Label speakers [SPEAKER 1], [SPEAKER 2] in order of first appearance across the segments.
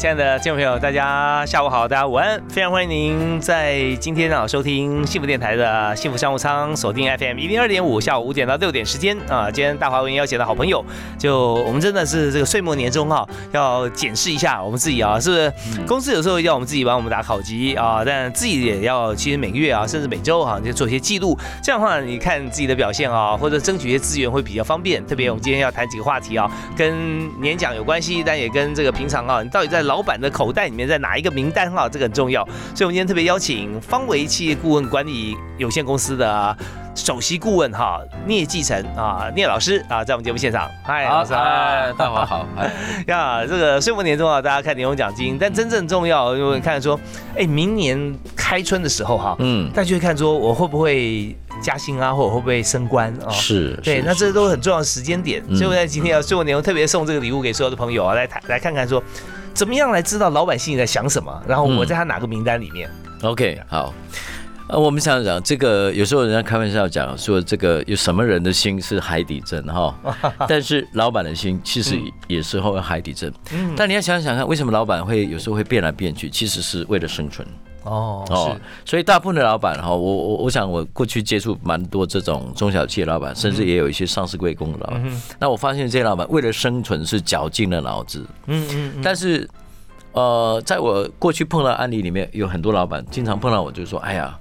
[SPEAKER 1] 亲爱的听众朋友，大家下午好，大家午安，非常欢迎您在今天啊收听幸福电台的幸福商务舱，锁定 FM 一零二点五，下午五点到六点时间啊。今天大华文邀请的好朋友，就我们真的是这个岁末年终哈，要检视一下我们自己啊，是不是公司有时候要我们自己帮我们打考级啊，但自己也要其实每个月啊，甚至每周哈，就做一些记录，这样的话你看自己的表现啊，或者争取一些资源会比较方便。特别我们今天要谈几个话题啊，跟年奖有关系，但也跟这个平常啊，你到底在老板的口袋里面在哪一个名单哈？这个很重要，所以我们今天特别邀请方维企业顾问管理有限公司的首席顾问哈聂继成啊聂老师啊，在我们节目现场。
[SPEAKER 2] 嗨，老师，大家 好。
[SPEAKER 1] 呀，这个岁末年终啊，大家看年终奖金，但真正重要，因为看说，哎，明年开春的时候哈，嗯，大家就会看说我会不会加薪啊，或者会不会升官啊？
[SPEAKER 2] 是，
[SPEAKER 1] 对，那这都很重要的时间点。所以我在今天要岁末年终特别送这个礼物给所有的朋友啊，来谈来看看说。怎么样来知道老百姓在想什么？然后我在他哪个名单里面
[SPEAKER 2] ？OK，好，呃，我们想讲这个，有时候人家开玩笑讲说，这个有什么人的心是海底针哈？但是老板的心其实也是会海底针。嗯，但你要想想看，为什么老板会有时候会变来变去？其实是为了生存。哦哦，所以大部分的老板哈，我我我想我过去接触蛮多这种中小企业老板，甚至也有一些上市贵公的老板。那我发现这些老板为了生存是绞尽了脑子。嗯嗯。但是，呃，在我过去碰到案例里面，有很多老板经常碰到我，就说：“哎呀，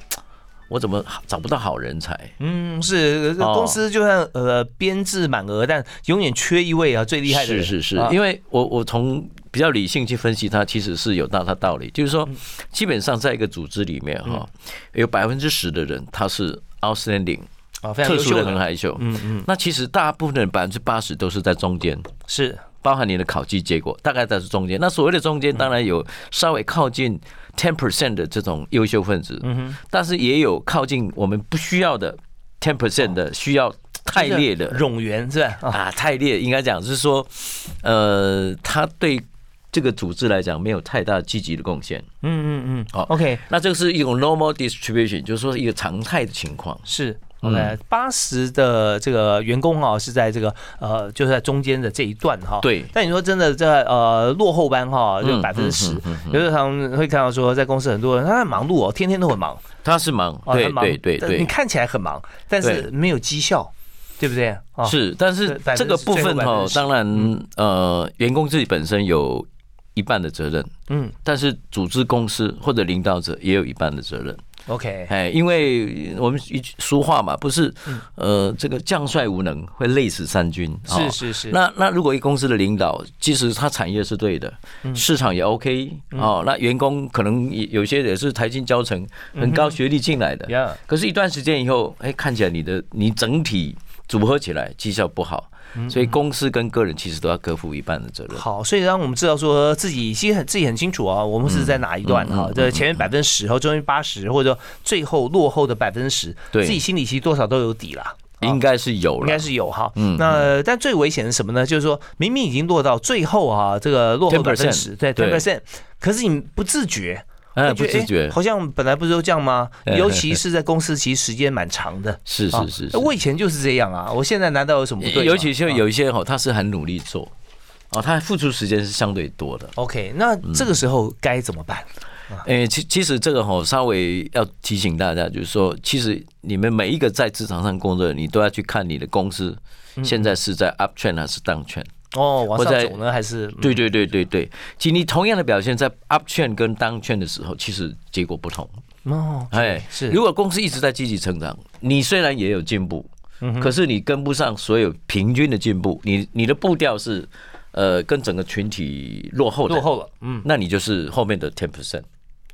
[SPEAKER 2] 我怎么找不到好人才？”
[SPEAKER 1] 嗯，是公司就算呃编制满额，但永远缺一位啊最厉害的
[SPEAKER 2] 人。是是是，因为我我从。比较理性去分析，它其实是有大它道理。就是说，基本上在一个组织里面哈，有百分之十的人他是 outstanding 啊，特殊的很害羞。嗯嗯。那其实大部分的人百分之八十都是在中间，
[SPEAKER 1] 是
[SPEAKER 2] 包含你的考绩结果，大概在是中间。那所谓的中间，当然有稍微靠近 ten percent 的这种优秀分子，嗯哼。但是也有靠近我们不需要的 ten percent 的需要太烈的
[SPEAKER 1] 冗员，是吧？
[SPEAKER 2] 啊，太烈应该讲是说，呃，他对。这个组织来讲没有太大积极的贡献。嗯嗯
[SPEAKER 1] 嗯，好，OK，
[SPEAKER 2] 那这个是一种 normal distribution，就是说一个常态的情况。
[SPEAKER 1] 是，OK，八十的这个员工哈是在这个呃，就是在中间的这一段哈。
[SPEAKER 2] 对。
[SPEAKER 1] 但你说真的在呃落后班哈，就百分之十，有时候他们会看到说在公司很多人他在忙碌哦，天天都很忙。
[SPEAKER 2] 他是忙，对对对对。
[SPEAKER 1] 你看起来很忙，但是没有绩效，对不对？
[SPEAKER 2] 是，但是这个部分哈，当然呃，员工自己本身有。一半的责任，嗯，但是组织公司或者领导者也有一半的责任。
[SPEAKER 1] OK，
[SPEAKER 2] 哎，因为我们一句俗话嘛，不是，呃，这个将帅无能会累死三军。
[SPEAKER 1] 是是是。
[SPEAKER 2] 那那如果一公司的领导，即使他产业是对的，市场也 OK，哦，那员工可能有些也是台金教成很高学历进来的，可是，一段时间以后，哎，看起来你的你整体组合起来绩效不好。所以公司跟个人其实都要各负一半的责任。
[SPEAKER 1] 好，所以让我们知道说自己其实很自己很清楚啊，我们是在哪一段哈？这前面百分之十后中间八十，或者说最后落后的百分之十，自己心里其实多少都有底啦。
[SPEAKER 2] 应该是有，
[SPEAKER 1] 应该是有哈。嗯，那但最危险是什么呢？就是说明明已经落到最后啊，这个落后百分之十，对，ten percent，可是你不自觉。
[SPEAKER 2] 哎，不自觉，
[SPEAKER 1] 好像本来不是都这样吗？尤其是在公司，其实时间蛮长的。
[SPEAKER 2] 是是是，
[SPEAKER 1] 我以前就是这样啊。我现在难道有什么不对？
[SPEAKER 2] 尤其是有一些哈，他是很努力做，哦，他付出时间是相对多的。
[SPEAKER 1] OK，那这个时候该怎么办？
[SPEAKER 2] 哎，其其实这个哈，稍微要提醒大家，就是说，其实你们每一个在职场上工作，你都要去看你的公司现在是在 up trend 还是 down trend。
[SPEAKER 1] 哦，往上走呢，还是
[SPEAKER 2] 对对对对对。其实你同样的表现，在 up 券跟 down 券的时候，其实结果不同。哦，哎，是。如果公司一直在积极成长，你虽然也有进步，可是你跟不上所有平均的进步，你你的步调是呃跟整个群体落后的，
[SPEAKER 1] 落后了。
[SPEAKER 2] 嗯，那你就是后面的 ten percent。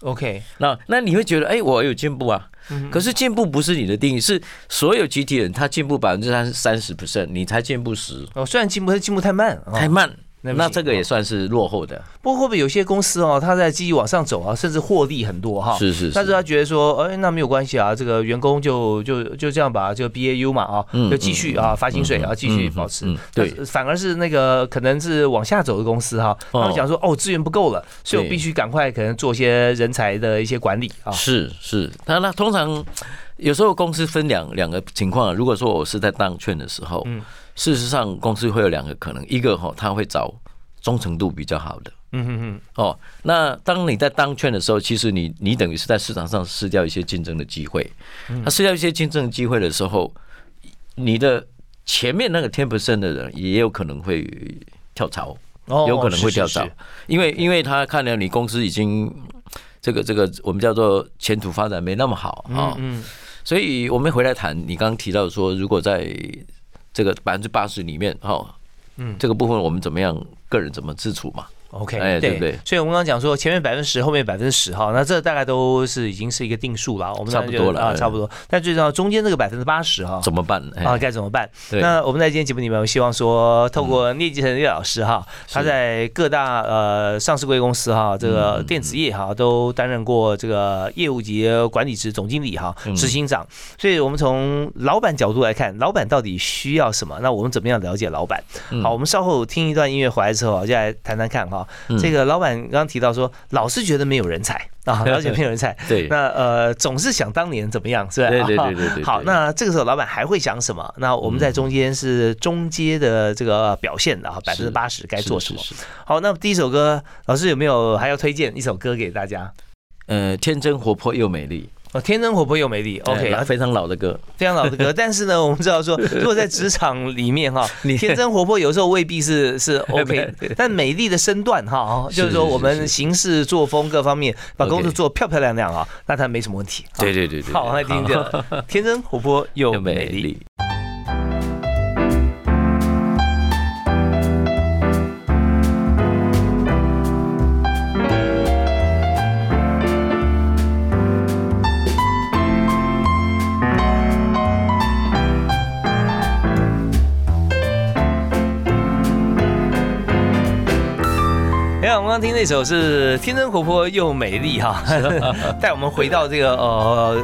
[SPEAKER 1] OK，
[SPEAKER 2] 那那你会觉得，哎，我有进步啊。可是进步不是你的定义，是所有集体人他进步百分之三三十 percent，你才进步十。
[SPEAKER 1] 哦，虽然进步，但进步太慢，
[SPEAKER 2] 太慢。那这个也算是落后的。
[SPEAKER 1] 不过会不会有些公司哦，他在继续往上走啊，甚至获利很多哈？
[SPEAKER 2] 是是。
[SPEAKER 1] 但是他觉得说，哎，那没有关系啊，这个员工就就就这样吧，就 BAU 嘛啊，就继续啊发薪水啊，继续保持。
[SPEAKER 2] 对。
[SPEAKER 1] 反而是那个可能是往下走的公司哈，他们讲说，哦，资源不够了，所以我必须赶快可能做些人才的一些管理啊。
[SPEAKER 2] 是是。那那通常有时候公司分两两个情况，如果说我是在当券的时候，嗯。事实上，公司会有两个可能，一个哈，他会找忠诚度比较好的，嗯嗯嗯，哦，那当你在当券的时候，其实你你等于是在市场上失掉一些竞争的机会，他失掉一些竞争机会的时候，你的前面那个 ten percent 的人也有可能会跳槽，有可能会跳槽，因为因为他看了你公司已经这个这个我们叫做前途发展没那么好啊，嗯，所以我们回来谈你刚刚提到说，如果在这个百分之八十里面，哈，嗯，这个部分我们怎么样，个人怎么自处嘛
[SPEAKER 1] ？OK，哎，对不对？所以我们刚刚讲说，前面百分之十，后面百分之十，哈，那这大概都是已经是一个定数了。我们
[SPEAKER 2] 差不多了
[SPEAKER 1] 啊，差不多。但最重要，中间这个百分之八十，哈，
[SPEAKER 2] 怎么办？
[SPEAKER 1] 啊，该怎么办？那我们在今天节目里面，我希望说，透过聂继成聂老师，哈，他在各大呃上市贵公司，哈，这个电子业，哈，都担任过这个业务级管理职、总经理，哈，执行长。所以我们从老板角度来看，老板到底需要什么？那我们怎么样了解老板？好，我们稍后听一段音乐回来之后，就来谈谈看，哈，这个老板。刚刚提到说，老是觉得没有人才啊，了解没有人才。
[SPEAKER 2] 对，
[SPEAKER 1] 那呃，总是想当年怎么样，是吧？
[SPEAKER 2] 对对对对对。
[SPEAKER 1] 好，那这个时候老板还会想什么？那我们在中间是中阶的这个表现的啊，百分之八十该做什么？好，那第一首歌，老师有没有还要推荐一首歌给大家？
[SPEAKER 2] 呃，天真活泼又美丽。
[SPEAKER 1] 哦，天真活泼又美丽，OK，
[SPEAKER 2] 非常老的歌，
[SPEAKER 1] 非常老的歌。但是呢，我们知道说，如果在职场里面哈，天真活泼有时候未必是是 OK，但美丽的身段哈，就是说我们行事作风各方面，把工作做漂漂亮亮啊，那他没什么问题。
[SPEAKER 2] 对对对对，
[SPEAKER 1] 好，来听着，天真活泼又美丽。刚听那首是天真活泼又美丽哈，带我们回到这个呃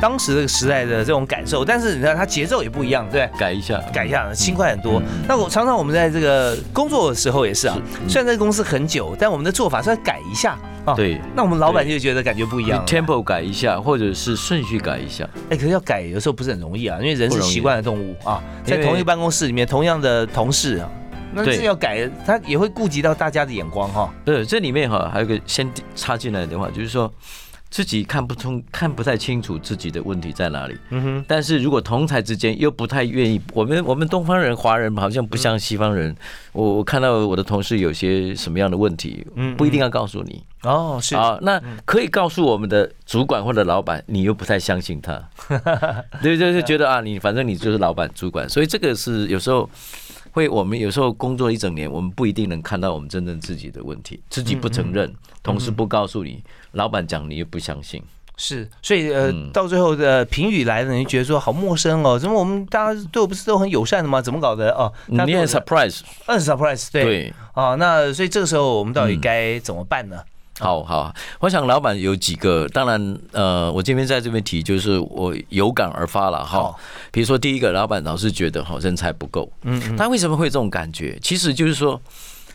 [SPEAKER 1] 当时这个时代的这种感受。但是你看它节奏也不一样，对
[SPEAKER 2] 改一下，
[SPEAKER 1] 改一下，轻快很多。那我常常我们在这个工作的时候也是啊，虽然在公司很久，但我们的做法是要改一下
[SPEAKER 2] 啊。对，
[SPEAKER 1] 那我们老板就觉得感觉不一样
[SPEAKER 2] ，tempo 改一下，或者是顺序改一下。
[SPEAKER 1] 哎，可是要改有时候不是很容易啊，因为人是习惯的动物啊，在同一个办公室里面，同样的同事啊。那这要改，他也会顾及到大家的眼光哈。
[SPEAKER 2] 对，这里面哈还有个先插进来的话，就是说自己看不通、看不太清楚自己的问题在哪里。嗯哼。但是如果同台之间又不太愿意，我们我们东方人、华人好像不像西方人。我我看到我的同事有些什么样的问题，嗯，不一定要告诉你。
[SPEAKER 1] 哦，是啊，
[SPEAKER 2] 那可以告诉我们的主管或者老板，你又不太相信他。对 对，就觉得啊，你反正你就是老板、主管，所以这个是有时候。会，我们有时候工作一整年，我们不一定能看到我们真正自己的问题，自己不承认，同事不告诉你，老板讲你又不相信，
[SPEAKER 1] 是，所以呃，到最后的评语来了，你觉得说好陌生哦，怎么我们大家对我不是都很友善的吗？怎么搞的？哦？
[SPEAKER 2] 你很 surprise，
[SPEAKER 1] 很 surprise，对，啊，那所以这个时候我们到底该怎么办呢？
[SPEAKER 2] 好好，我想老板有几个，当然，呃，我这边在这边提，就是我有感而发了哈。比如说，第一个，老板老是觉得哈人才不够，嗯，他为什么会这种感觉？其实就是说，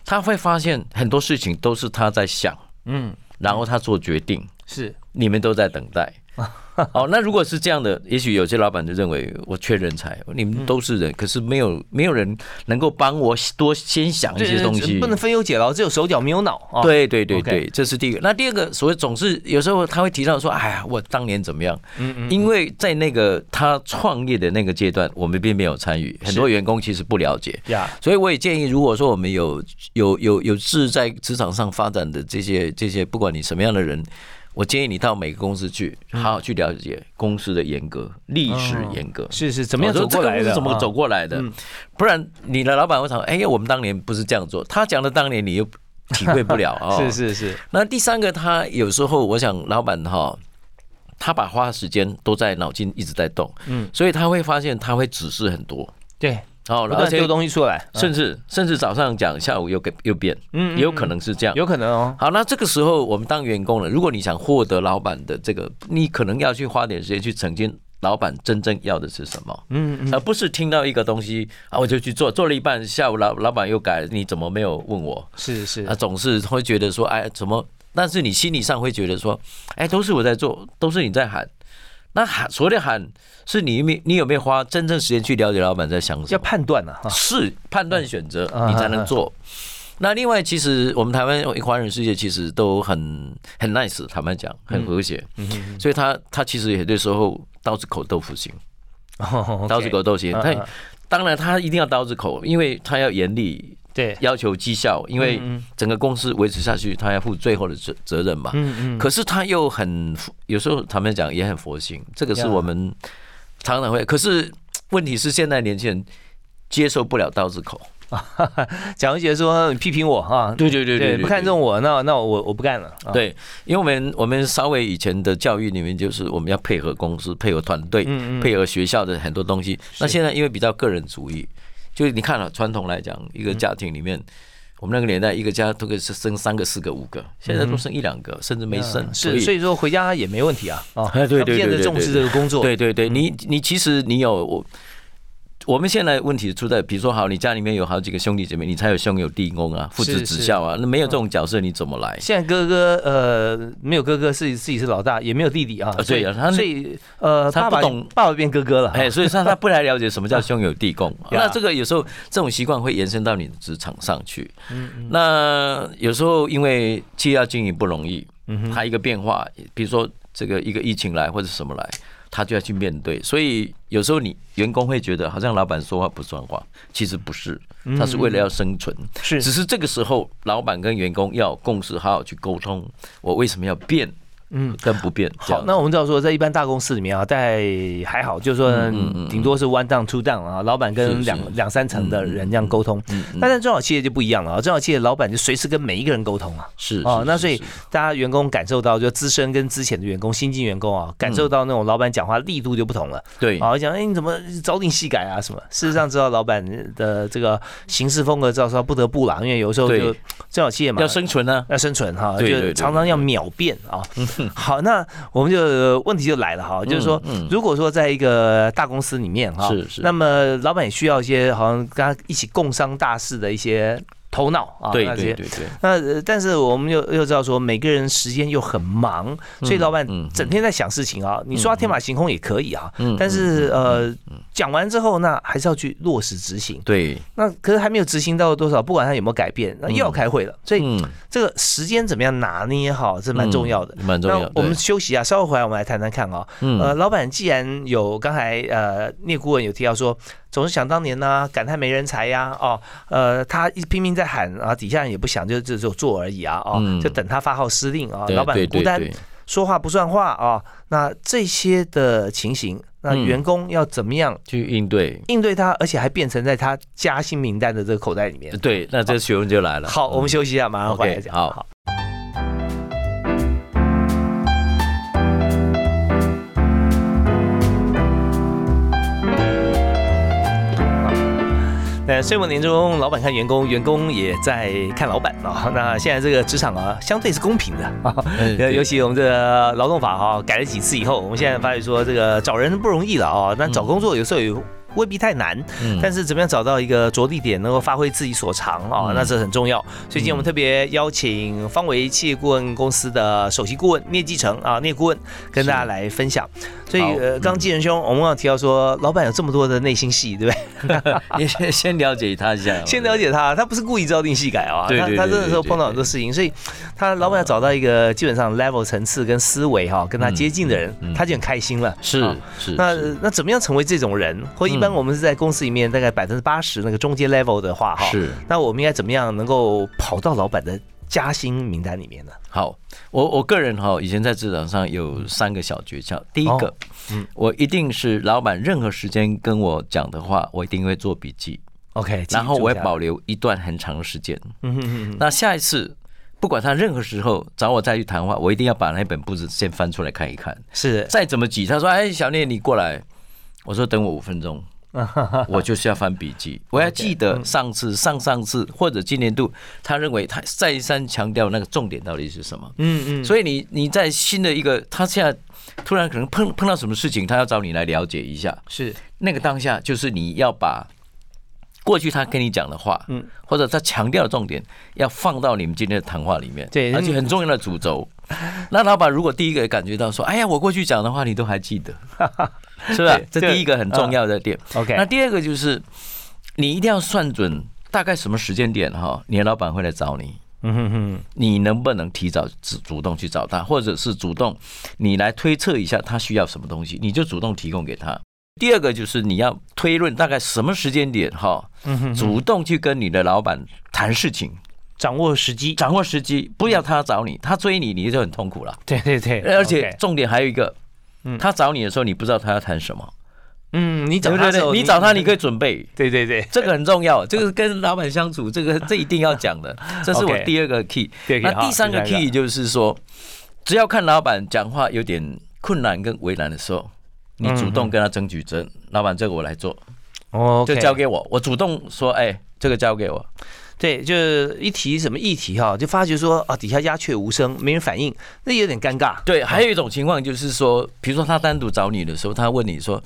[SPEAKER 2] 他会发现很多事情都是他在想，嗯，然后他做决定，
[SPEAKER 1] 是。
[SPEAKER 2] 你们都在等待。好，那如果是这样的，也许有些老板就认为我缺人才，你们都是人，可是没有没有人能够帮我多先想一些东西，
[SPEAKER 1] 不能分忧解劳，只有手脚没有脑
[SPEAKER 2] 啊。对对对对，这是第一个。那第二个，所谓总是有时候他会提到说，哎呀，我当年怎么样？嗯嗯，因为在那个他创业的那个阶段，我们并没有参与，很多员工其实不了解呀。所以我也建议，如果说我们有有有有志在职场上发展的这些这些，不管你什么样的人。我建议你到每个公司去，好好去了解公司的严格、历史严格，
[SPEAKER 1] 是是怎么样走过来的？
[SPEAKER 2] 怎么走过来的？不然你的老板会想，哎呀，我们当年不是这样做。他讲的当年，你又体会不了 啊。
[SPEAKER 1] 是是是，
[SPEAKER 2] 那第三个，他有时候我想，老板哈，他把花时间都在脑筋一直在动，嗯，所以他会发现他会指示很多，
[SPEAKER 1] 对，
[SPEAKER 2] 哦，
[SPEAKER 1] 不断丢东西出来，
[SPEAKER 2] 甚至甚至早上讲，下午又给又变，嗯，也有可能是这样，
[SPEAKER 1] 有可能哦。
[SPEAKER 2] 好，那这个时候我们当员工了，如果你想获得老板的这个，你可能要去花点时间去澄清。老板真正要的是什么？嗯，而不是听到一个东西啊，我就去做，做了一半，下午老老板又改，你怎么没有问我？
[SPEAKER 1] 是是，
[SPEAKER 2] 他总是会觉得说，哎，怎么？但是你心理上会觉得说，哎，都是我在做，都是你在喊。那喊所谓的喊，是你没你有没有花真正时间去了解老板在想什么？
[SPEAKER 1] 要判断啊，
[SPEAKER 2] 是判断选择，你才能做。那另外，其实我们台湾华人世界其实都很很 nice，坦白讲，很和谐。所以他他其实有的时候刀子口豆腐心，刀子口豆腐心。他当然他一定要刀子口，因为他要严厉，
[SPEAKER 1] 对，
[SPEAKER 2] 要求绩效，因为整个公司维持下去，他要负最后的责责任嘛。嗯嗯。可是他又很有时候他们讲也很佛心，这个是我们常常会。可是问题是现在年轻人接受不了刀子口。
[SPEAKER 1] 蒋文杰说：“你批评我啊？
[SPEAKER 2] 对对对对，
[SPEAKER 1] 不看重我，那那我我不干了。
[SPEAKER 2] 对，因为我们我们稍微以前的教育里面，就是我们要配合公司、配合团队、配合学校的很多东西。那现在因为比较个人主义，就是你看了传统来讲，一个家庭里面，我们那个年代一个家都可以是生三个、四个、五个，现在都生一两个，甚至没生。
[SPEAKER 1] 是，所以说回家也没问题啊。
[SPEAKER 2] 啊，对对对对，
[SPEAKER 1] 重视这个工作。
[SPEAKER 2] 对对对，你你其实你有我。”我们现在问题出在，比如说，好，你家里面有好几个兄弟姐妹，你才有兄友弟恭啊，父子子孝啊。那没有这种角色，你怎么来？
[SPEAKER 1] 现在哥哥呃，没有哥哥是自己是老大，也没有弟弟啊。
[SPEAKER 2] 对啊，
[SPEAKER 1] 所以呃，他不懂爸爸变哥哥了。
[SPEAKER 2] 哎，所以他他不太了解什么叫 兄友弟恭。那这个有时候这种习惯会延伸到你的职场上去。嗯嗯。那有时候因为企业要经营不容易，嗯它一个变化，比如说这个一个疫情来或者什么来。他就要去面对，所以有时候你员工会觉得好像老板说话不算话，其实不是，他是为了要生存，
[SPEAKER 1] 是，
[SPEAKER 2] 只是这个时候老板跟员工要共识，好好去沟通，我为什么要变。嗯，跟不变。
[SPEAKER 1] 好，那我们知道说，在一般大公司里面啊，在还好，就是说，顶多是 one down two down 啊，老板跟两两三层的人这样沟通。嗯但在中小企业就不一样了啊，中小企业老板就随时跟每一个人沟通啊。
[SPEAKER 2] 是哦，
[SPEAKER 1] 那所以大家员工感受到，就资深跟之前的员工、新进员工啊，感受到那种老板讲话力度就不同了。
[SPEAKER 2] 对
[SPEAKER 1] 啊，讲哎你怎么早点细改啊什么？事实上知道老板的这个行事风格，知道说不得不啦，因为有时候就中小企业嘛，
[SPEAKER 2] 要生存呢，
[SPEAKER 1] 要生存哈，就常常要秒变啊。好，那我们就问题就来了哈，就是说，如果说在一个大公司里面哈，
[SPEAKER 2] 是是，
[SPEAKER 1] 那么老板也需要一些好像跟他一起共商大事的一些。头脑啊，
[SPEAKER 2] 对对对对。
[SPEAKER 1] 那但是我们又又知道说，每个人时间又很忙，所以老板整天在想事情啊。你说他天马行空也可以啊，但是呃，讲完之后，那还是要去落实执行。
[SPEAKER 2] 对。
[SPEAKER 1] 那可是还没有执行到多少，不管他有没有改变，那又要开会了。所以这个时间怎么样拿捏好，这蛮重要的。
[SPEAKER 2] 蛮重要。
[SPEAKER 1] 我们休息啊，稍后回来我们来谈谈看啊。呃，老板既然有刚才呃聂顾问有提到说。总是想当年呢，感叹没人才呀，哦，呃，他一拼命在喊啊，底下人也不想，就就就做而已啊，哦，就等他发号施令啊，老板孤单，说话不算话啊，那这些的情形，那员工要怎么样
[SPEAKER 2] 去应对？
[SPEAKER 1] 应对他，而且还变成在他加薪名单的这个口袋里面。
[SPEAKER 2] 对，那这学问就来了。
[SPEAKER 1] 好，我们休息一下，马上回来讲。
[SPEAKER 2] 好。
[SPEAKER 1] 那岁末年终，老板看员工，员工也在看老板啊。那现在这个职场啊，相对是公平的啊。尤其我们这个劳动法哈改了几次以后，我们现在发现说这个找人不容易了啊。那找工作有时候有。未必太难，但是怎么样找到一个着力点，能够发挥自己所长啊？那这很重要。最近我们特别邀请方维企业顾问公司的首席顾问聂继成啊，聂顾问跟大家来分享。所以呃，刚继仁兄，我们刚提到说，老板有这么多的内心戏，对不对？
[SPEAKER 2] 你 先先了解他一下，
[SPEAKER 1] 先了解他，他不是故意招定戏改啊，他他真的是碰到很多事情，所以他老板要找到一个基本上 level 层次跟思维哈跟他接近的人，他就很开心了。
[SPEAKER 2] 是是，
[SPEAKER 1] 那那怎么样成为这种人？或一般我们是在公司里面大概百分之八十那个中间 level 的话哈，
[SPEAKER 2] 是，
[SPEAKER 1] 那我们应该怎么样能够跑到老板的加薪名单里面呢？
[SPEAKER 2] 好，我我个人哈，以前在职场上有三个小诀窍。第一个，嗯，我一定是老板任何时间跟我讲的话，我一定会做笔记。
[SPEAKER 1] OK，
[SPEAKER 2] 然后我会
[SPEAKER 1] 记住下来
[SPEAKER 2] 保留一段很长的时间。
[SPEAKER 1] 嗯哼哼哼
[SPEAKER 2] 那下一次，不管他任何时候找我再去谈话，我一定要把那本簿子先翻出来看一看。
[SPEAKER 1] 是
[SPEAKER 2] 再怎么挤，他说：“哎，小聂，你过来。”我说：“等我五分钟。” 我就是要翻笔记，我要记得上次、上上次或者今年度，他认为他再三强调那个重点到底是什么。
[SPEAKER 1] 嗯嗯，
[SPEAKER 2] 所以你你在新的一个，他现在突然可能碰碰到什么事情，他要找你来了解一下。
[SPEAKER 1] 是。
[SPEAKER 2] 那个当下就是你要把过去他跟你讲的话，
[SPEAKER 1] 嗯。
[SPEAKER 2] 嗯，或者他强调的重点，要放到你们今天的谈话里面，
[SPEAKER 1] 对
[SPEAKER 2] 而且很重要的主轴。那老板如果第一个感觉到说，哎呀，我过去讲的话你都还记得，是吧？这
[SPEAKER 1] 这
[SPEAKER 2] 第一个很重要的点。
[SPEAKER 1] OK，
[SPEAKER 2] 那第二个就是你一定要算准大概什么时间点哈，你的老板会来找你。
[SPEAKER 1] 嗯哼哼，
[SPEAKER 2] 你能不能提早主主动去找他，或者是主动你来推测一下他需要什么东西，你就主动提供给他。第二个就是你要推论大概什么时间点哈，主动去跟你的老板谈事情，
[SPEAKER 1] 掌握时机，
[SPEAKER 2] 掌握时机，不要他找你，他追你你就很痛苦了。
[SPEAKER 1] 对对对，
[SPEAKER 2] 而且重点还有一个
[SPEAKER 1] 嗯，
[SPEAKER 2] 他找你的时候你不知道他要谈什么，
[SPEAKER 1] 嗯，你找
[SPEAKER 2] 对不对？
[SPEAKER 1] 他的时候
[SPEAKER 2] 你找他你可以准备。
[SPEAKER 1] 对对对，
[SPEAKER 2] 这个很重要，这个跟老板相处，这个 这一定要讲的，这是我第二个 key。
[SPEAKER 1] 对
[SPEAKER 2] 那第三个 key 就是说，只要看老板讲话有点困难跟为难的时候，你主动跟他争取争，老板这个我来做，
[SPEAKER 1] 哦，
[SPEAKER 2] 就交给我，我主动说，哎，这个交给我，
[SPEAKER 1] 对，就是一提什么议题哈，就发觉说啊，底下鸦雀无声，没人反应，那有点尴尬。
[SPEAKER 2] 对，还有一种情况就是说，比如说他单独找你的时候，他问你说，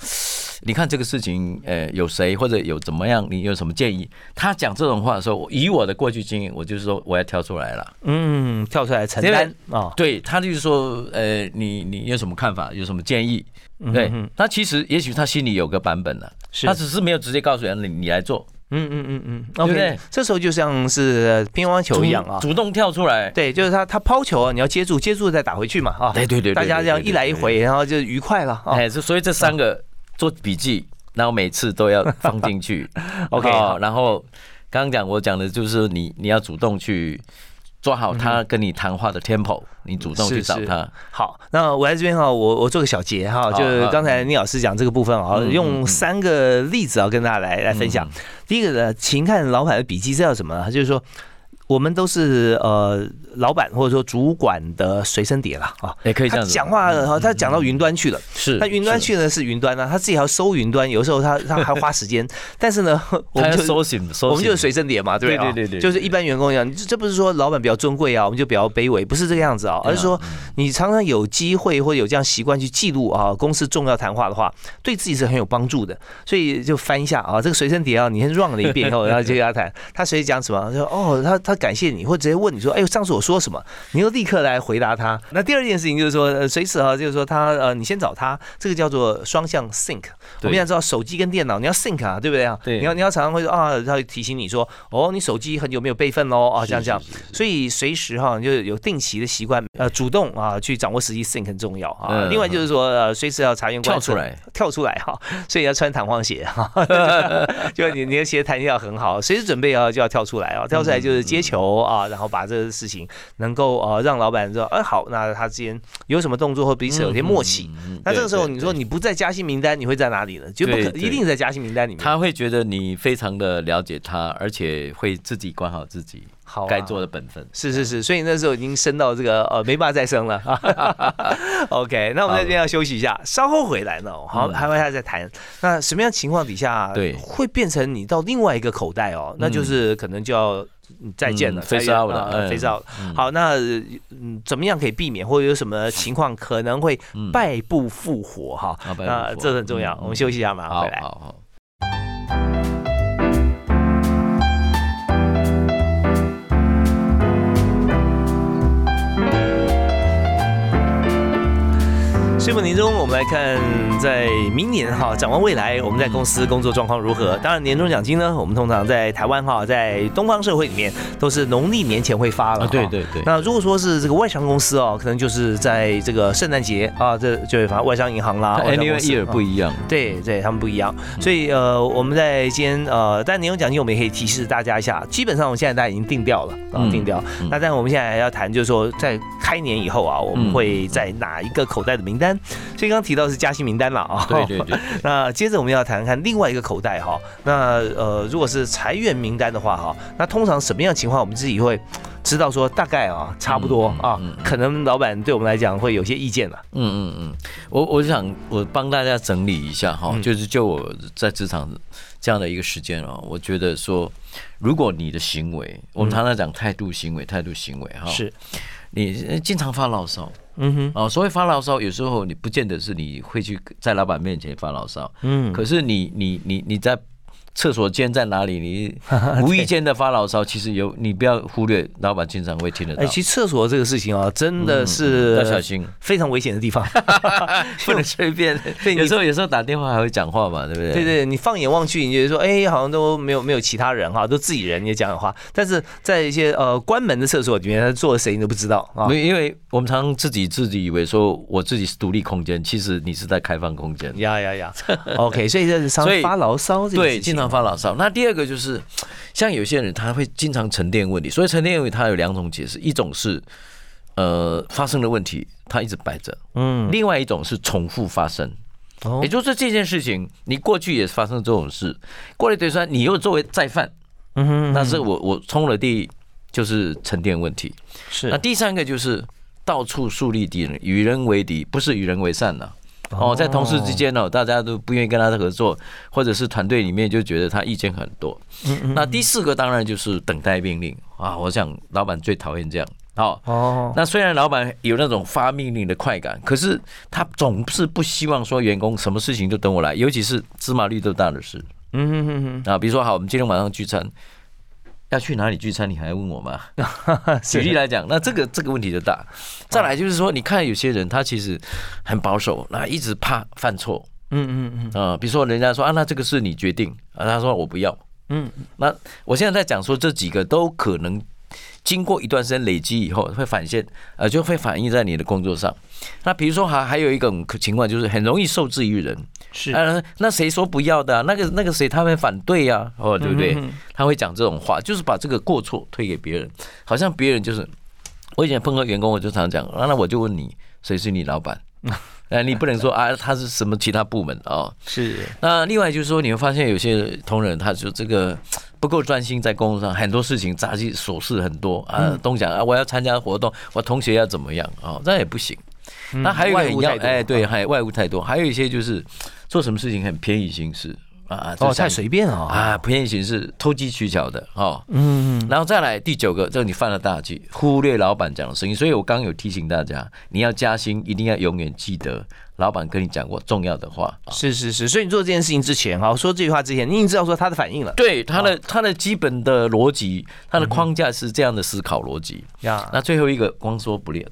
[SPEAKER 2] 你看这个事情，呃，有谁或者有怎么样，你有什么建议？他讲这种话的时候，以我的过去经验，我就是说我要跳出来了。
[SPEAKER 1] 嗯，跳出来承担啊，
[SPEAKER 2] 对他就是说，呃，你你有什么看法？有什么建议？对他其实也许他心里有个版本了，
[SPEAKER 1] 是
[SPEAKER 2] 他只是没有直接告诉人你你来做，
[SPEAKER 1] 嗯嗯嗯嗯，OK，
[SPEAKER 2] 对？
[SPEAKER 1] 这时候就像是乒乓球一样啊。
[SPEAKER 2] 主，动跳出来，
[SPEAKER 1] 对，就是他他抛球啊，你要接住，接住再打回去嘛啊，
[SPEAKER 2] 对对对对
[SPEAKER 1] 大家这样一来一回，然后就愉快了啊。
[SPEAKER 2] 哎，这所以这三个做笔记，然后每次都要放进去。
[SPEAKER 1] OK，
[SPEAKER 2] 然后刚刚讲我讲的就是你你要主动去抓好他跟你谈话的 tempo，你主动去
[SPEAKER 1] 是是
[SPEAKER 2] 找他，
[SPEAKER 1] 好，那我在这边哈，我我做个小结哈，就是刚才聂老师讲这个部分啊，用
[SPEAKER 2] 嗯
[SPEAKER 1] 三个例子啊跟大家来来分享。第一个呢，勤看老板的笔记，这叫什么呢？就是说。我们都是呃老板或者说主管的随身碟了啊，
[SPEAKER 2] 也可以这样子。
[SPEAKER 1] 讲话哈，他讲到云端去了，
[SPEAKER 2] 是
[SPEAKER 1] 他云端去呢是云端啊，他自己还要收云端，有时候他他还花时间，但是呢，我们就
[SPEAKER 2] 收紧，收紧
[SPEAKER 1] 我们就是随身碟嘛，对不对啊？
[SPEAKER 2] 对对
[SPEAKER 1] 就是一般员工一样，这这不是说老板比较尊贵啊，我们就比较卑微，不是这个样子啊，而是说你常常有机会或者有这样习惯去记录啊公司重要谈话的话，对自己是很有帮助的。所以就翻一下啊，这个随身碟啊，你先 run 了一遍以后，然后就跟他谈，他随时讲什么，就哦，他他感谢你，或直接问你说，哎呦，上次我说什么，你就立刻来回答他。那第二件事情就是说，呃随时啊，就是说他呃，你先找他，这个叫做双向 sync。我们要知道手机跟电脑你要 sync 啊，对不对啊？
[SPEAKER 2] 对
[SPEAKER 1] 你要你要常常会说啊，他会提醒你说，哦，你手机很久没有备份喽啊，这样这样。所以随时哈，你就有定期的习惯，呃，主动啊去掌握时机 sync 很重要啊。
[SPEAKER 2] 嗯
[SPEAKER 1] 另外就是说，呃，随时要察言观色
[SPEAKER 2] 跳出来，
[SPEAKER 1] 跳出来哈，所以要穿弹簧鞋哈，就你你的鞋弹性要很好，随时准备啊就要跳出来啊，跳出来就是接球啊，然后把这个事情能够呃让老板说，哎好，那他之间有什么动作或彼此有些默契。
[SPEAKER 2] 嗯嗯嗯
[SPEAKER 1] 那这个时候你说你不在加薪名单，你会在哪里呢？就一定在加薪名单里面。
[SPEAKER 2] 他会觉得你非常的了解他，而且会自己管好自己
[SPEAKER 1] 好啊
[SPEAKER 2] 该做的本分。
[SPEAKER 1] 是是是，所以那时候已经升到这个呃没办法再升了。OK，那我们在这边要休息一下，稍后回来呢，好
[SPEAKER 2] 嗯
[SPEAKER 1] 还会还在谈。那什么样情况底下
[SPEAKER 2] 对
[SPEAKER 1] 会变成你到另外一个口袋哦？那就是可能就要嗯再见了
[SPEAKER 2] 嗯，face out 了嗯
[SPEAKER 1] f a c e out。好，那嗯怎么样可以避免，或者有什么情况可能会败不复活哈？那这很重要。
[SPEAKER 2] 嗯
[SPEAKER 1] 我们休息一下，马上
[SPEAKER 2] 好
[SPEAKER 1] 回来。
[SPEAKER 2] 好好。
[SPEAKER 1] 师傅年终，我们来看在明年哈，展望未来，我们在公司工作状况如何？当然，年终奖金呢，我们通常在台湾哈，在东方社会里面都是农历年前会发了。
[SPEAKER 2] 对对对，
[SPEAKER 1] 那如果说是这个外商公司哦，可能就是在这个圣诞节啊，这就会发外商银行啦。外商
[SPEAKER 2] anyway
[SPEAKER 1] 公司
[SPEAKER 2] year
[SPEAKER 1] 啊
[SPEAKER 2] 不一样，
[SPEAKER 1] 对对，他们不一样，所以呃，我们在今天呃，但年终奖金我们也可以提示大家一下，基本上我们现在大家已经定掉了啊，
[SPEAKER 2] 嗯
[SPEAKER 1] 定掉。
[SPEAKER 2] 嗯
[SPEAKER 1] 那但我们现在还要谈，就是说在开年以后啊，我们
[SPEAKER 2] 嗯
[SPEAKER 1] 会在哪一个口袋的名单？所以刚刚提到是加薪名单了啊。
[SPEAKER 2] 对对对。
[SPEAKER 1] 那接着我们要谈谈看另外一个口袋哈。那呃，如果是裁员名单的话哈，那通常什么样的情况我们自己会知道说大概啊差不多啊，可能老板对我们来讲会有些意见了。嗯
[SPEAKER 2] 嗯嗯，我我想我帮大家整理一下哈，就是就我在职场。这样的一个时间啊，我觉得说，如果你的行为，我们常常讲态度、行为、态度、行为哈，
[SPEAKER 1] 是。
[SPEAKER 2] 你经常发牢骚，嗯哼，哦，所谓发牢骚，有时候你不见得是你会去在老板面前发牢骚，嗯，可是你你你你在。厕所间在哪里？你 无意间的发牢骚，其实有你不要忽略，老板经常会听得到。
[SPEAKER 1] 哎，其实厕所这个事情啊，真的是
[SPEAKER 2] 要小心，
[SPEAKER 1] 非常危险的地方，
[SPEAKER 2] 不能随便。对，有时候有时候打电话还会讲话嘛，对不对？
[SPEAKER 1] 对对，你放眼望去，你觉得说，哎，好像都没有没有其他人哈，都自己人也讲的话。但是在一些呃关门的厕所里面，他坐谁你都不知道啊。
[SPEAKER 2] 因为我们常常自己自己以为说我自己是独立空间，其实你是在开放空间。
[SPEAKER 1] 呀呀呀！OK，所以这是常发牢骚，
[SPEAKER 2] 对，经常发牢骚。那第二个就是，像有些人他会经常沉淀问题，所以沉淀问题它有两种解释，一种是呃发生的问题它一直摆着，嗯，另外一种是重复发生，哦，也就是这件事情你过去也发生这种事，过了一段时间你又作为再犯，嗯哼，那是我我冲了第一就是沉淀问题，
[SPEAKER 1] 是。
[SPEAKER 2] 那第三个就是到处树立敌人，与人为敌，不是与人为善呢。哦，在同事之间呢，大家都不愿意跟他合作，或者是团队里面就觉得他意见很多。那第四个当然就是等待命令啊！我想老板最讨厌这样。好，哦，那虽然老板有那种发命令的快感，可是他总是不希望说员工什么事情都等我来，尤其是芝麻绿豆大的事。嗯哼哼哼。啊，比如说好，我们今天晚上聚餐。要去哪里聚餐？你还问我吗？举例来讲，那这个这个问题就大。再来就是说，你看有些人他其实很保守，那一直怕犯错。嗯嗯嗯。啊，比如说人家说啊，那这个是你决定啊，他说我不要。嗯。那我现在在讲说这几个都可能。经过一段时间累积以后，会反现，呃，就会反映在你的工作上。那比如说，还还有一种情况，就是很容易受制于人。
[SPEAKER 1] 是，呃，
[SPEAKER 2] 那谁说不要的？那个那个谁，他们反对呀，哦，对不对？他会讲这种话，就是把这个过错推给别人，好像别人就是。我以前碰到员工，我就常讲，那我就问你，谁是你老板？哎，你不能说啊，他是什么其他部门啊？
[SPEAKER 1] 是。
[SPEAKER 2] 那另外就是说，你会发现有些同仁，他就这个。不够专心在工作上，很多事情杂七琐事很多啊，东讲啊，我要参加活动，我同学要怎么样啊，那也不行。那还有一个，哎，对，还有外物太多，还有一些就是做什么事情很偏移形式
[SPEAKER 1] 啊，哦，太随便啊，
[SPEAKER 2] 啊，偏移形式，投机取巧的哦，嗯，然后再来第九个，这你犯了大忌，忽略老板讲的声音，所以我刚刚有提醒大家，你要加薪，一定要永远记得。老板跟你讲过重要的话，
[SPEAKER 1] 是是是，所以你做这件事情之前，哈，说这句话之前，你已经知道说他的反应了。
[SPEAKER 2] 对，他的他的基本的逻辑，他的框架是这样的思考逻辑。呀，那最后一个光说不练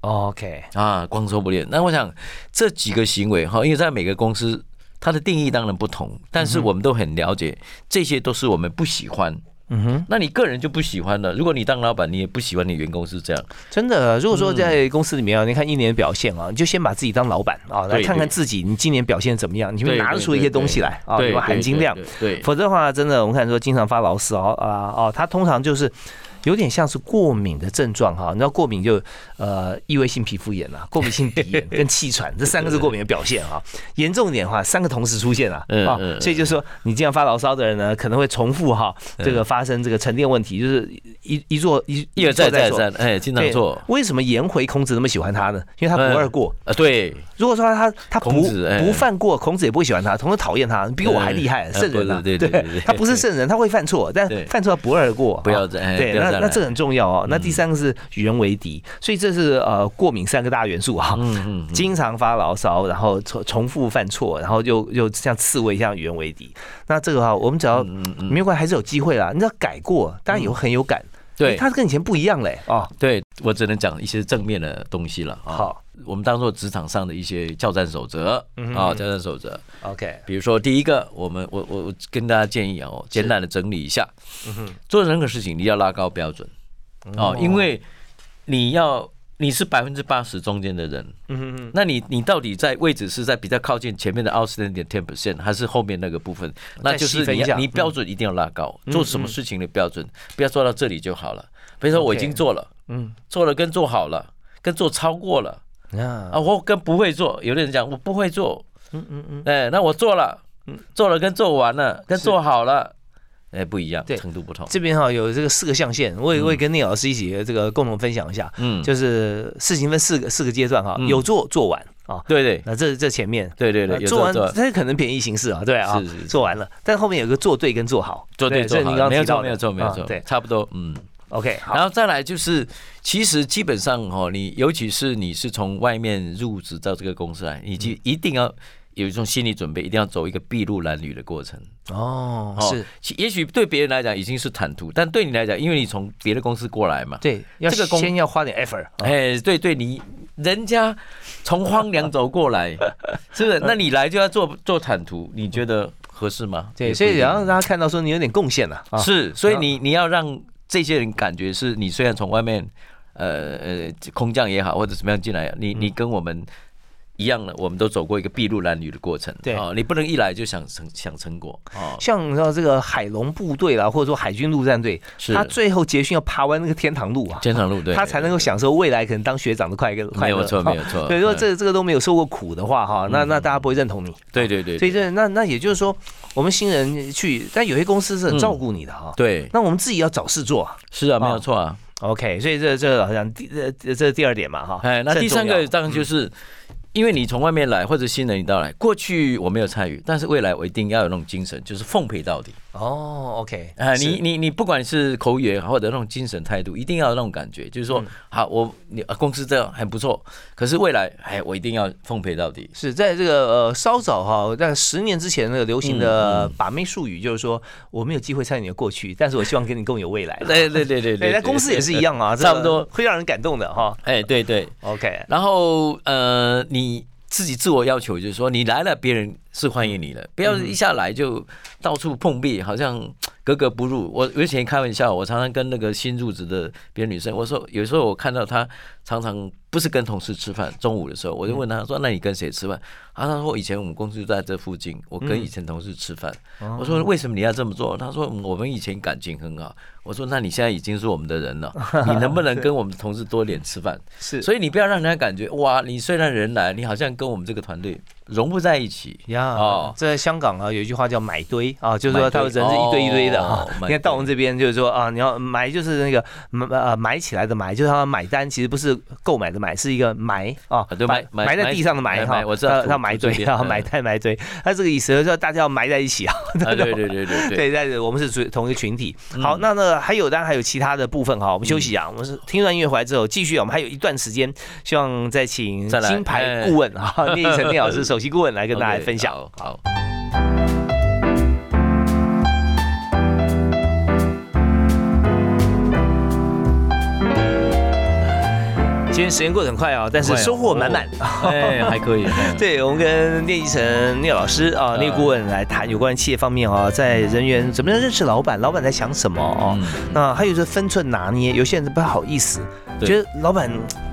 [SPEAKER 1] ，OK
[SPEAKER 2] 啊，光说不练。那我想这几个行为哈，因为在每个公司，它的定义当然不同，但是我们都很了解，这些都是我们不喜欢。嗯哼，那你个人就不喜欢了。如果你当老板，你也不喜欢你员工是这样。
[SPEAKER 1] 真的，如果说在公司里面啊，你看一年表现啊，你就先把自己当老板啊，来看看自己你今年表现怎么样，你会拿得出一些东西来啊，有含金量。
[SPEAKER 2] 对，
[SPEAKER 1] 否则的话，真的我们看说经常发牢骚啊哦，他通常就是。有点像是过敏的症状哈，你知道过敏就呃异位性皮肤炎啊，过敏性鼻炎跟气喘这三个是过敏的表现哈。严重一点的话，三个同时出现啊啊，所以就说你经常发牢骚的人呢，可能会重复哈这个发生这个沉淀问题，就是一一做一
[SPEAKER 2] 一而再再而三，哎，经常做。
[SPEAKER 1] 为什么颜回孔子那么喜欢他呢？因为他不二过
[SPEAKER 2] 啊。对，
[SPEAKER 1] 如果说他他不不犯过，孔子也不会喜欢他，同时讨厌他，比我还厉害，圣人啊。
[SPEAKER 2] 对对对，
[SPEAKER 1] 他不是圣人，他会犯错，但犯错不二过，
[SPEAKER 2] 不要再
[SPEAKER 1] 对，那那这很重要。哦，那第三个是与人为敌，所以这是呃过敏三个大元素哈。嗯嗯，经常发牢骚，然后重重复犯错，然后又又像刺猬一样与人为敌。那这个哈，我们只要没有关系，还是有机会啦。你只要改过，当然以后很有感。
[SPEAKER 2] 对，
[SPEAKER 1] 他跟以前不一样嘞。哦，
[SPEAKER 2] 对我只能讲一些正面的东西了。好，我们当做职场上的一些教战守则啊，教战守则。
[SPEAKER 1] OK，
[SPEAKER 2] 比如说第一个，我们我我我跟大家建议哦，简单的整理一下。嗯哼，做任何事情你要拉高标准。哦，因为你要你是百分之八十中间的人，嗯哼哼，那你你到底在位置是在比较靠近前面的二十零点 ten percent，还是后面那个部分？那就是你你标准一定要拉高，做什么事情的标准不要做到这里就好了。比如说我已经做了，嗯，做了跟做好了跟做超过了，
[SPEAKER 1] 啊，
[SPEAKER 2] 啊，我跟不会做，有的人讲我不会做，嗯嗯嗯，哎，那我做了，做了跟做完了跟做好了，哎，不一样，
[SPEAKER 1] 对。
[SPEAKER 2] 程度不同，
[SPEAKER 1] 这边哈有这个四个象限，我也会跟聂老师一起这个共同分享一下，
[SPEAKER 2] 嗯，
[SPEAKER 1] 就是事情分四个四个阶段哈，有做做完啊，
[SPEAKER 2] 对对。
[SPEAKER 1] 那这这前面。
[SPEAKER 2] 对对对，
[SPEAKER 1] 做完
[SPEAKER 2] 做。
[SPEAKER 1] 这可能便宜形式啊，对啊
[SPEAKER 2] 是是，是。
[SPEAKER 1] 做完了，但后面有个做对跟做好，
[SPEAKER 2] 做对做好，没有错没有错没有错，
[SPEAKER 1] 啊对。
[SPEAKER 2] 差不多，嗯。
[SPEAKER 1] ，OK，
[SPEAKER 2] 然后再来就是，其实基本上哦，你尤其是你是从外面入职到这个公司来，你就一定要有一种心理准备，一定要走一个筚路蓝缕的过程。
[SPEAKER 1] 哦，
[SPEAKER 2] 哦
[SPEAKER 1] 是，
[SPEAKER 2] 也许对别人来讲已经是坦途，但对你来讲，因为你从别的公司过来嘛，
[SPEAKER 1] 对，要
[SPEAKER 2] 这个公
[SPEAKER 1] 先要花点 effort，啊
[SPEAKER 2] 哎，对对，你人家从荒凉走过来，是不是？那你来就要做做坦途，你觉得合适吗？
[SPEAKER 1] 对，所以也要让大家看到说你有点贡献了啊，
[SPEAKER 2] 是，所以你你要让这些人感觉是你虽然从外面呃呃空降也好，或者怎么样进来，你
[SPEAKER 1] 嗯。
[SPEAKER 2] 你跟我们一样的，我们都走过一个筚路蓝缕的过程。
[SPEAKER 1] 对
[SPEAKER 2] 哦，你不能一来就想成想成果哦。
[SPEAKER 1] 像你知道这个海龙部队啦，或者说海军陆战队，
[SPEAKER 2] 是
[SPEAKER 1] 他最后结训要爬完那个天堂路啊，
[SPEAKER 2] 天堂路对，
[SPEAKER 1] 他才能够享受未来可能当学长的快乐。
[SPEAKER 2] 没有错
[SPEAKER 1] 哈
[SPEAKER 2] 没有错。
[SPEAKER 1] 对，如果
[SPEAKER 2] 嗯
[SPEAKER 1] 这这个都没有受过苦的话，哈，那那大家不会认同你。
[SPEAKER 2] 对对对，
[SPEAKER 1] 所以这那那也就是说，我们新人去，但有些公司是很照顾你的哈。
[SPEAKER 2] 对
[SPEAKER 1] 那我们自己要找事做啊。
[SPEAKER 2] 是啊，没有
[SPEAKER 1] 哦
[SPEAKER 2] 错啊。
[SPEAKER 1] OK，所以这这好像第这这是第二点嘛哈。
[SPEAKER 2] 哎，那第三个当然就是。因为你从外面来，或者新人一到来，过去我没有参与，但是未来我一定要有那种精神，就是奉陪到底。
[SPEAKER 1] 哦，OK，
[SPEAKER 2] 啊，
[SPEAKER 1] 是
[SPEAKER 2] 你你你不管是口语也好，或者那种精神态度，一定要有那种感觉，就是说，好，我你呃公司这样很不错，可是未来，哎，我一定要奉陪到底。
[SPEAKER 1] 是在这个呃稍早哈，在十年之前那个流行的把妹术语，就是说我没有机会参与你的过去，但是我希望跟你共有未来。
[SPEAKER 2] 对对对对
[SPEAKER 1] 对，在公司也是一样啊，
[SPEAKER 2] 差不多
[SPEAKER 1] 会让人感动的哈。
[SPEAKER 2] 哎，对对
[SPEAKER 1] ，OK，
[SPEAKER 2] 然后呃，你自己自我要求就是说，你来了，别人是欢迎你的，不要一下来就到处碰壁，好像 格格不入。我我以前开玩笑，我常常跟那个新入职的别的女生，我说有时候我看到她常常不是跟同事吃饭，中午的时候我就问她说：“那你跟谁吃饭？”啊，她说：“以前我们公司就在这附近，我跟以前同事吃饭。”我说：“为什么你要这么做？”她说：“嗯我们以前感情很好。”我说：“那你现在已经是我们的人了，你能不能跟我们同事多点吃饭？”
[SPEAKER 1] 是
[SPEAKER 2] 所以你不要让人家感觉哇，你虽然人来，你好像跟我们这个团队融不在一起。
[SPEAKER 1] 呀，
[SPEAKER 2] 哦
[SPEAKER 1] 在香港啊，有一句话叫“买堆”啊，就是说他们人是一堆一堆的啊
[SPEAKER 2] 哦。买
[SPEAKER 1] 你看到我们这边就是说啊，你要买就是那个买呃买起来的买，就是他买单，其实不是购买的买，是一个埋啊埋
[SPEAKER 2] 埋
[SPEAKER 1] 在地上的埋哈。
[SPEAKER 2] 我知道土
[SPEAKER 1] 他他埋堆啊，
[SPEAKER 2] 土这边嗯
[SPEAKER 1] 埋单埋堆，他这个意思就是说大家要埋在一起啊。
[SPEAKER 2] 啊，对对对对对，
[SPEAKER 1] 对，在我们是属于同一个群体。
[SPEAKER 2] 嗯
[SPEAKER 1] 好，那那还有当然还有其他的部分哈，我们休息啊，我们是听完音乐回来之后继续啊，我们还有一段时间，希望再请金牌
[SPEAKER 2] 哎
[SPEAKER 1] 顾问啊，聂一成聂老师首席顾问来跟大家分享。
[SPEAKER 2] 好好。
[SPEAKER 1] 今天时间过得很快啊，但是收获满满。
[SPEAKER 2] 哎，还可以。嗯
[SPEAKER 1] 对，我们跟聂一成聂老师啊，聂顾问来谈有关企业方面啊，在人员怎么样认识老板，老板在想什么哦。
[SPEAKER 2] 嗯
[SPEAKER 1] 那还有这分寸拿捏，有些人不太好意思，
[SPEAKER 2] 对
[SPEAKER 1] 觉得老板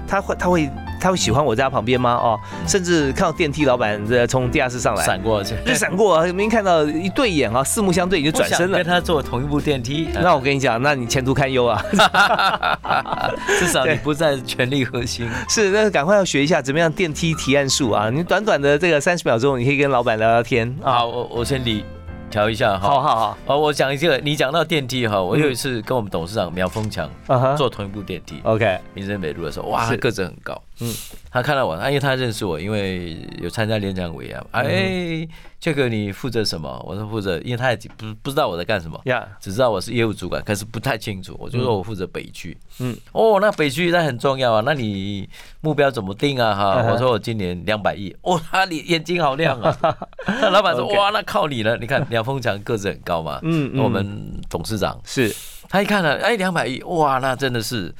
[SPEAKER 1] 他会他会他会喜欢我在他旁边吗？哦，甚至看到电梯老板在从地下室上来，
[SPEAKER 2] 闪过去，
[SPEAKER 1] 就闪过，明明看到一对眼啊，四目相对，你就转身了
[SPEAKER 2] 跟。他坐同一部电梯，
[SPEAKER 1] 那我跟你讲，那你前途堪忧啊！
[SPEAKER 2] 至少你不在权力核心。
[SPEAKER 1] 是，那赶快要学一下怎么样电梯提案术啊！你短短的这个三十秒钟，你可以跟老板聊聊天啊。
[SPEAKER 2] 好，我我先理调一下哈。
[SPEAKER 1] 好好好，
[SPEAKER 2] 哦，我讲一个，你讲到电梯哈，我有一次跟我们董事长苗峰强坐同一部电梯
[SPEAKER 1] ，，OK，
[SPEAKER 2] 民生北路的时候，哇，个子很高，
[SPEAKER 1] 嗯。
[SPEAKER 2] 嗯，他看到我，他因为他认识我，因为有参加联讲委啊，
[SPEAKER 1] 嗯。
[SPEAKER 2] 哎，这个你负责什么？我说负责，因为他也不不知道我在干什么，
[SPEAKER 1] 呀，
[SPEAKER 2] 只知道我是业务主管，可是不太清楚，我就说我负责北区，
[SPEAKER 1] 嗯。
[SPEAKER 2] 嗯，哦，那北区那很重要啊，那你目标怎么定啊？哈，我说我今年两百亿，哦，他你眼睛好亮啊，那老板说哇，那靠你了，你看梁丰强个子很高嘛，
[SPEAKER 1] 嗯嗯。
[SPEAKER 2] 我们董事长。
[SPEAKER 1] 是。
[SPEAKER 2] 他一看了，哎，两百亿，哇，那真的是，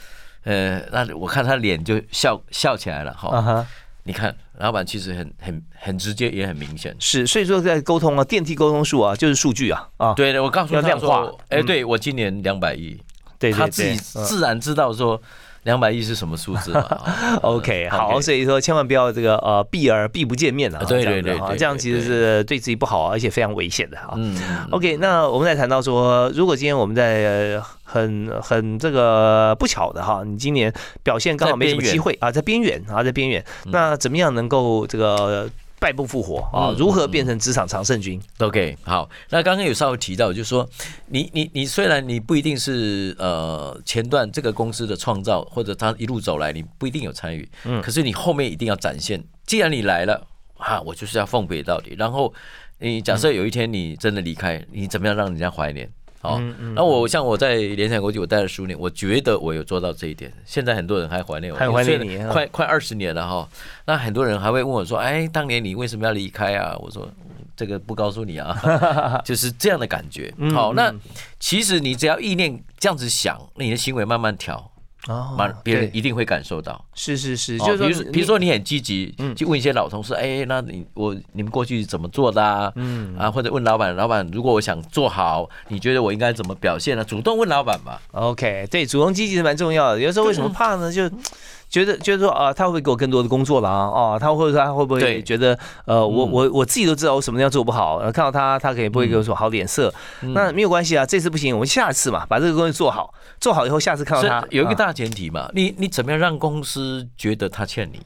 [SPEAKER 2] 呃，那我看他脸就笑笑起来了哈。你看，老板其实很很很直接，也很明显。
[SPEAKER 1] 是，所以说在沟通啊，电梯沟通术啊，就是数据啊啊，
[SPEAKER 2] 对的，我告诉他说，哎，
[SPEAKER 1] 欸
[SPEAKER 2] 对我今年两百亿，他自己自然知道说，两百亿是什么数字嘛？
[SPEAKER 1] OK，好所以说千万不要这个呃避而避不见面了啊，
[SPEAKER 2] 对对对
[SPEAKER 1] 这样其实是对自己不好，而且非常危险的哈。
[SPEAKER 2] 嗯
[SPEAKER 1] ，OK，那我们再谈到说，如果今天我们在呃很很这个不巧的哈，你今年表现刚好没什么机会啊，在边缘啊，在边缘，那怎么样能够这个败不复活啊
[SPEAKER 2] 嗯？
[SPEAKER 1] 如何变成职场常胜军
[SPEAKER 2] ？OK，好，那刚刚有稍微提到，就是说，你你你虽然你不一定是呃前段这个公司的创造，或者他一路走来，你不一定有参与，嗯，可是你后面一定要展现，既然你来了，啊，我就是要奉陪到底。然后你假设有一天你真的离开，你怎么样让人家怀念？好，那我像我在联想国际，我待了十五年，我觉得我有做到这一点。现在很多人还怀念我，
[SPEAKER 1] 还怀念你啊
[SPEAKER 2] 快快二十年了哈。那很多人还会问我说：“哎，当年你为什么要离开啊？”我说：“这个不告诉你啊。”就是这样的感觉。好，那其实你只要意念这样子想，那你的行为慢慢调，
[SPEAKER 1] 哦
[SPEAKER 2] 蛮别人一定会感受到。
[SPEAKER 1] 是是是，
[SPEAKER 2] 哦
[SPEAKER 1] 就是说，
[SPEAKER 2] 比如说比如说你很积极，去问一些老同事，哎，那你我你们过去怎么做的啊？嗯啊，或者问老板，老板如果我想做好，你觉得我应该怎么表现呢？主动问老板吧。
[SPEAKER 1] OK，对，主动积极是蛮重要的。有时候为什么怕呢？就觉得觉得说啊，他会不会给我更多的工作了啊？哦，他会他会不会觉得呃，我我我自己都知道我什么样做不好，呃看到他他可以不会给我什么好脸色？那没有关系啊，这次不行，我们下次嘛，把这个东西做好，做好以后下次看到
[SPEAKER 2] 所
[SPEAKER 1] 他
[SPEAKER 2] 有一个大前提嘛，你你怎么样让公司觉得他欠你？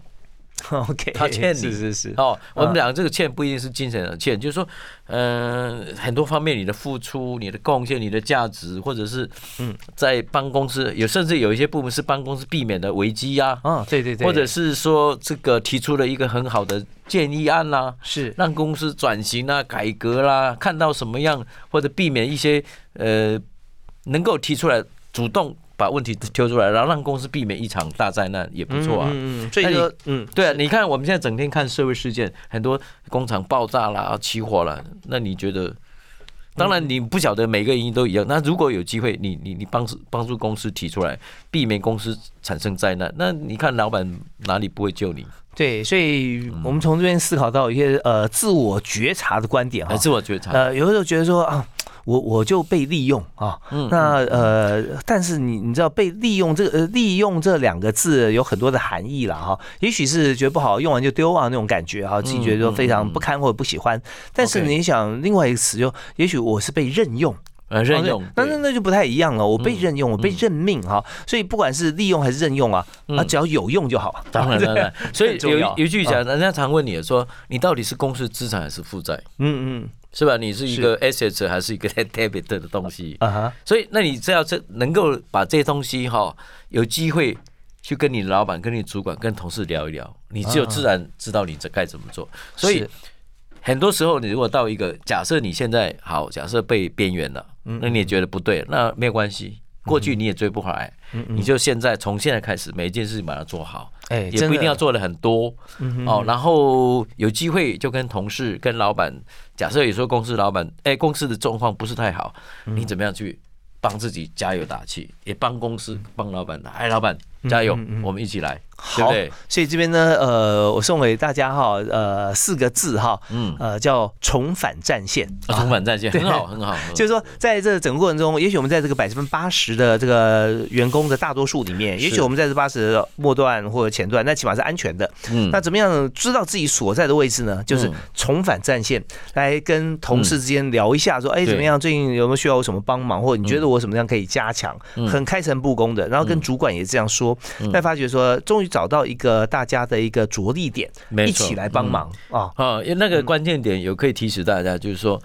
[SPEAKER 1] OK，
[SPEAKER 2] 他欠你。
[SPEAKER 1] 是是是。
[SPEAKER 2] 哦，我们讲这个欠不一定是精神的欠，就是说，嗯，很多方面你的付出、你的贡献、你的价值，或者是嗯，在帮公司有甚至有一些部门是帮公司避免的危机呀、
[SPEAKER 1] 啊，对对对，
[SPEAKER 2] 或者是说这个提出了一个很好的建议案啦、
[SPEAKER 1] 是。
[SPEAKER 2] 让公司转型啦、改革啦，看到什么样或者避免一些呃能够提出来主动把问题挑出来，然后让公司避免一场大灾难也不错啊。
[SPEAKER 1] 嗯嗯，所以说嗯，
[SPEAKER 2] 对啊，你看我们现在整天看社会事件，很多工厂爆炸啦、起火了，那你觉得？当然，你不晓得每个原因都一样。那如果有机会，你你你帮助帮助公司提出来，避免公司产生灾难，那你看老板哪里不会救你？
[SPEAKER 1] 对，所以我们从这边思考到一些呃自我觉察的观点哈
[SPEAKER 2] 还。自我觉察。
[SPEAKER 1] 呃，有的时候觉得说啊，我我就被利用啊，那呃，但是你你知道被利用这个呃利用这两个字有很多的含义了哈，也许是觉得不好，用完就丢啊那种感觉哈，自己觉得说非常不堪或者不喜欢，但是你想另外一个词就，也许我是被任用。
[SPEAKER 2] 呃，任用
[SPEAKER 1] 那那那就不太一样了。我被任用，我被任命哈，所以不管是利用还是任用啊，啊，只要有用就好。
[SPEAKER 2] 当然当然。所以有一句讲，人家常问你说，你到底是公司资产还是负债，
[SPEAKER 1] 嗯嗯
[SPEAKER 2] 是吧？你是一个 asset 还是一个 debit 的东西？
[SPEAKER 1] 啊哈，
[SPEAKER 2] 所以，那你只要这能够把这些东西哈，有机会去跟你老板、跟你主管、跟同事聊一聊，你只有自然知道你这该怎么做。所以
[SPEAKER 1] 是
[SPEAKER 2] 很多时候，你如果到一个假设你现在好，假设被边缘了，那你也觉得不对，那没有关系。过去你也追不回来，你就现在从现在开始，每一件事情把它做好，
[SPEAKER 1] 哎，
[SPEAKER 2] 也不一定要做的很多哦。然后有机会就跟同事、跟老板，假设有时候公司老板，哎，公司的状况不是太好，你怎么样去帮自己加油打气，也帮公司、帮老板打，哎，老板加油，我们一起来，对不
[SPEAKER 1] 好
[SPEAKER 2] 对？，
[SPEAKER 1] 所以这边呢，呃，我送给大家哈，呃，四个字哈，
[SPEAKER 2] 嗯，
[SPEAKER 1] 呃，叫重返战线。
[SPEAKER 2] 啊重返战线
[SPEAKER 1] 对。
[SPEAKER 2] 很好，很好，
[SPEAKER 1] 就是说，在这整个过程中，也许我们在这个百分之八十的这个员工的大多数里面，也许我们在这八十的末段或者前段，那起码是安全的。
[SPEAKER 2] 嗯。
[SPEAKER 1] 那怎么样知道自己所在的位置呢？就是
[SPEAKER 2] 嗯。
[SPEAKER 1] 重返战线，来跟同事之间聊一下，说，哎，怎么样？最近有没有需要我什么帮忙，或者你觉得我怎么样可以加强？很开诚布公的，然后跟主管也这样说，但发觉说，终于找到一个大家的一个着力点，一起来帮忙啊。
[SPEAKER 2] 啊，因为那个关键点有可以提示大家，就是说，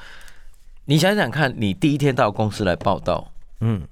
[SPEAKER 2] 你想想看，你第一天到公司来报道，
[SPEAKER 1] 嗯，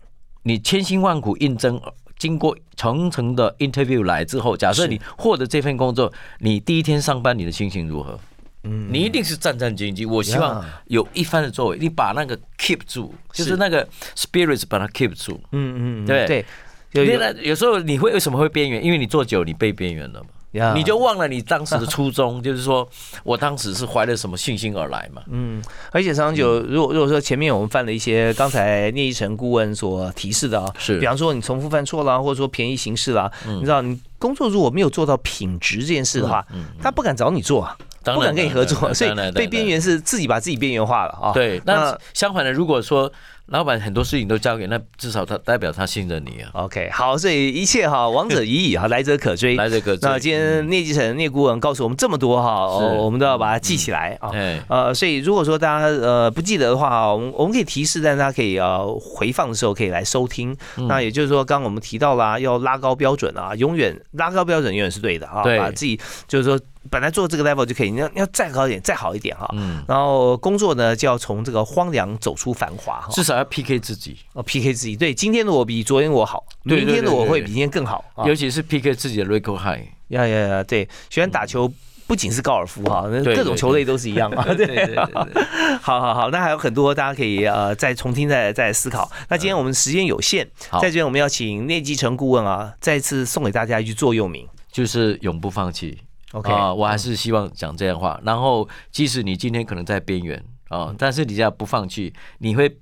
[SPEAKER 2] 你千辛万苦应征，经过层层的 interview 来之后，假设你获得这份工作，你第一天上班，你的心情如何？嗯，你一定是战战兢兢。我希望有一番的作为，你把那个 keep 住，就是是。那个 spirits 把它 keep 住。
[SPEAKER 1] 嗯嗯，
[SPEAKER 2] 对。
[SPEAKER 1] 对，有有
[SPEAKER 2] 因为有时候你会为什么会边缘？因为你做久，你被边缘了嘛。
[SPEAKER 1] 呀
[SPEAKER 2] 你就忘了你当时的初衷，就是说我当时是怀着什么信心而来嘛。
[SPEAKER 1] 嗯，而且长久，如果如果说前面我们犯了一些刚才聂一成顾问所提示的啊，
[SPEAKER 2] 是
[SPEAKER 1] 比方说你重复犯错啦，或者说便宜行事啦，你知道你工作如果没有做到品质这件事的话，他不敢找你做不敢跟你合作，所以被边缘是自己把自己边缘化了啊。
[SPEAKER 2] 对，那相反的，如果说老板很多事情都交给，那至少他代表他信任你啊。
[SPEAKER 1] OK，好，所以一切哈，王者已矣哈，来者可追。
[SPEAKER 2] 来者可追，
[SPEAKER 1] 那今天聂继成聂顾问告诉我们这么多哈，哦，我们都要把它记起来啊。
[SPEAKER 2] 哎，
[SPEAKER 1] 呃，所以如果说大家呃不记得的话，我们我们可以提示，但是大家可以呃回放的时候可以来收听。
[SPEAKER 2] 嗯
[SPEAKER 1] 那也就是说，刚刚我们提到啦，要拉高标准啊，永远拉高标准永远是对的啊，把自己就是说本来做这个 level 就可以，你要要再高一点，再好一点哈。
[SPEAKER 2] 嗯，
[SPEAKER 1] 然后工作呢，就要从这个荒凉走出繁华哈。
[SPEAKER 2] 至少要 PK 自己，
[SPEAKER 1] 哦，PK 自己，对，今天的我比昨天我好，明天的我会比今天更好啊。
[SPEAKER 2] 尤其是 PK 自己的 record high。
[SPEAKER 1] 呀呀呀，对，喜欢打球。不仅是高尔夫哈，那各种球类都是一样啊。
[SPEAKER 2] 对对对
[SPEAKER 1] 好好好，那还有很多大家可以呃再重听再再思考。那今天我们时间有限，
[SPEAKER 2] 好
[SPEAKER 1] 在这边我们要请聂继成顾问啊，再次送给大家一句座右铭。
[SPEAKER 2] 就是永不放弃。
[SPEAKER 1] OK，、
[SPEAKER 2] 啊，我还是希望讲这样的话。然后，即使你今天可能在边缘啊，但是你只要不放弃，你会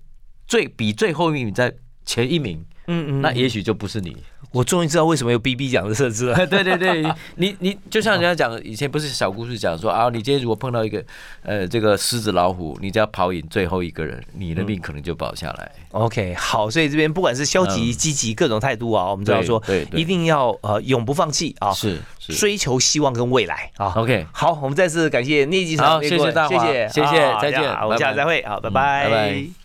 [SPEAKER 2] 最比最后一名在前一名，
[SPEAKER 1] 嗯嗯
[SPEAKER 2] 那也许就不是你。
[SPEAKER 1] 我终于知道为什么有 BB 奖的设置了。
[SPEAKER 2] 对对对，你你就像人家讲，以前不是小故事讲说啊，你今天如果碰到一个呃这个狮子老虎，你只要跑赢最后一个人，你的命可能就保下来。
[SPEAKER 1] OK，好，所以这边不管是消极、
[SPEAKER 2] 嗯
[SPEAKER 1] 积极各种态度啊，我们都要说，
[SPEAKER 2] 对对
[SPEAKER 1] 一定要呃永不放弃啊，
[SPEAKER 2] 是是
[SPEAKER 1] 追求希望跟未来啊。
[SPEAKER 2] ，OK，
[SPEAKER 1] 好，我们再次感谢聂继成
[SPEAKER 2] 好
[SPEAKER 1] 聂顾问，
[SPEAKER 2] 谢谢大家
[SPEAKER 1] 谢谢，
[SPEAKER 2] 谢谢
[SPEAKER 1] 啊
[SPEAKER 2] 再见
[SPEAKER 1] 我们下次再会好，
[SPEAKER 2] 拜拜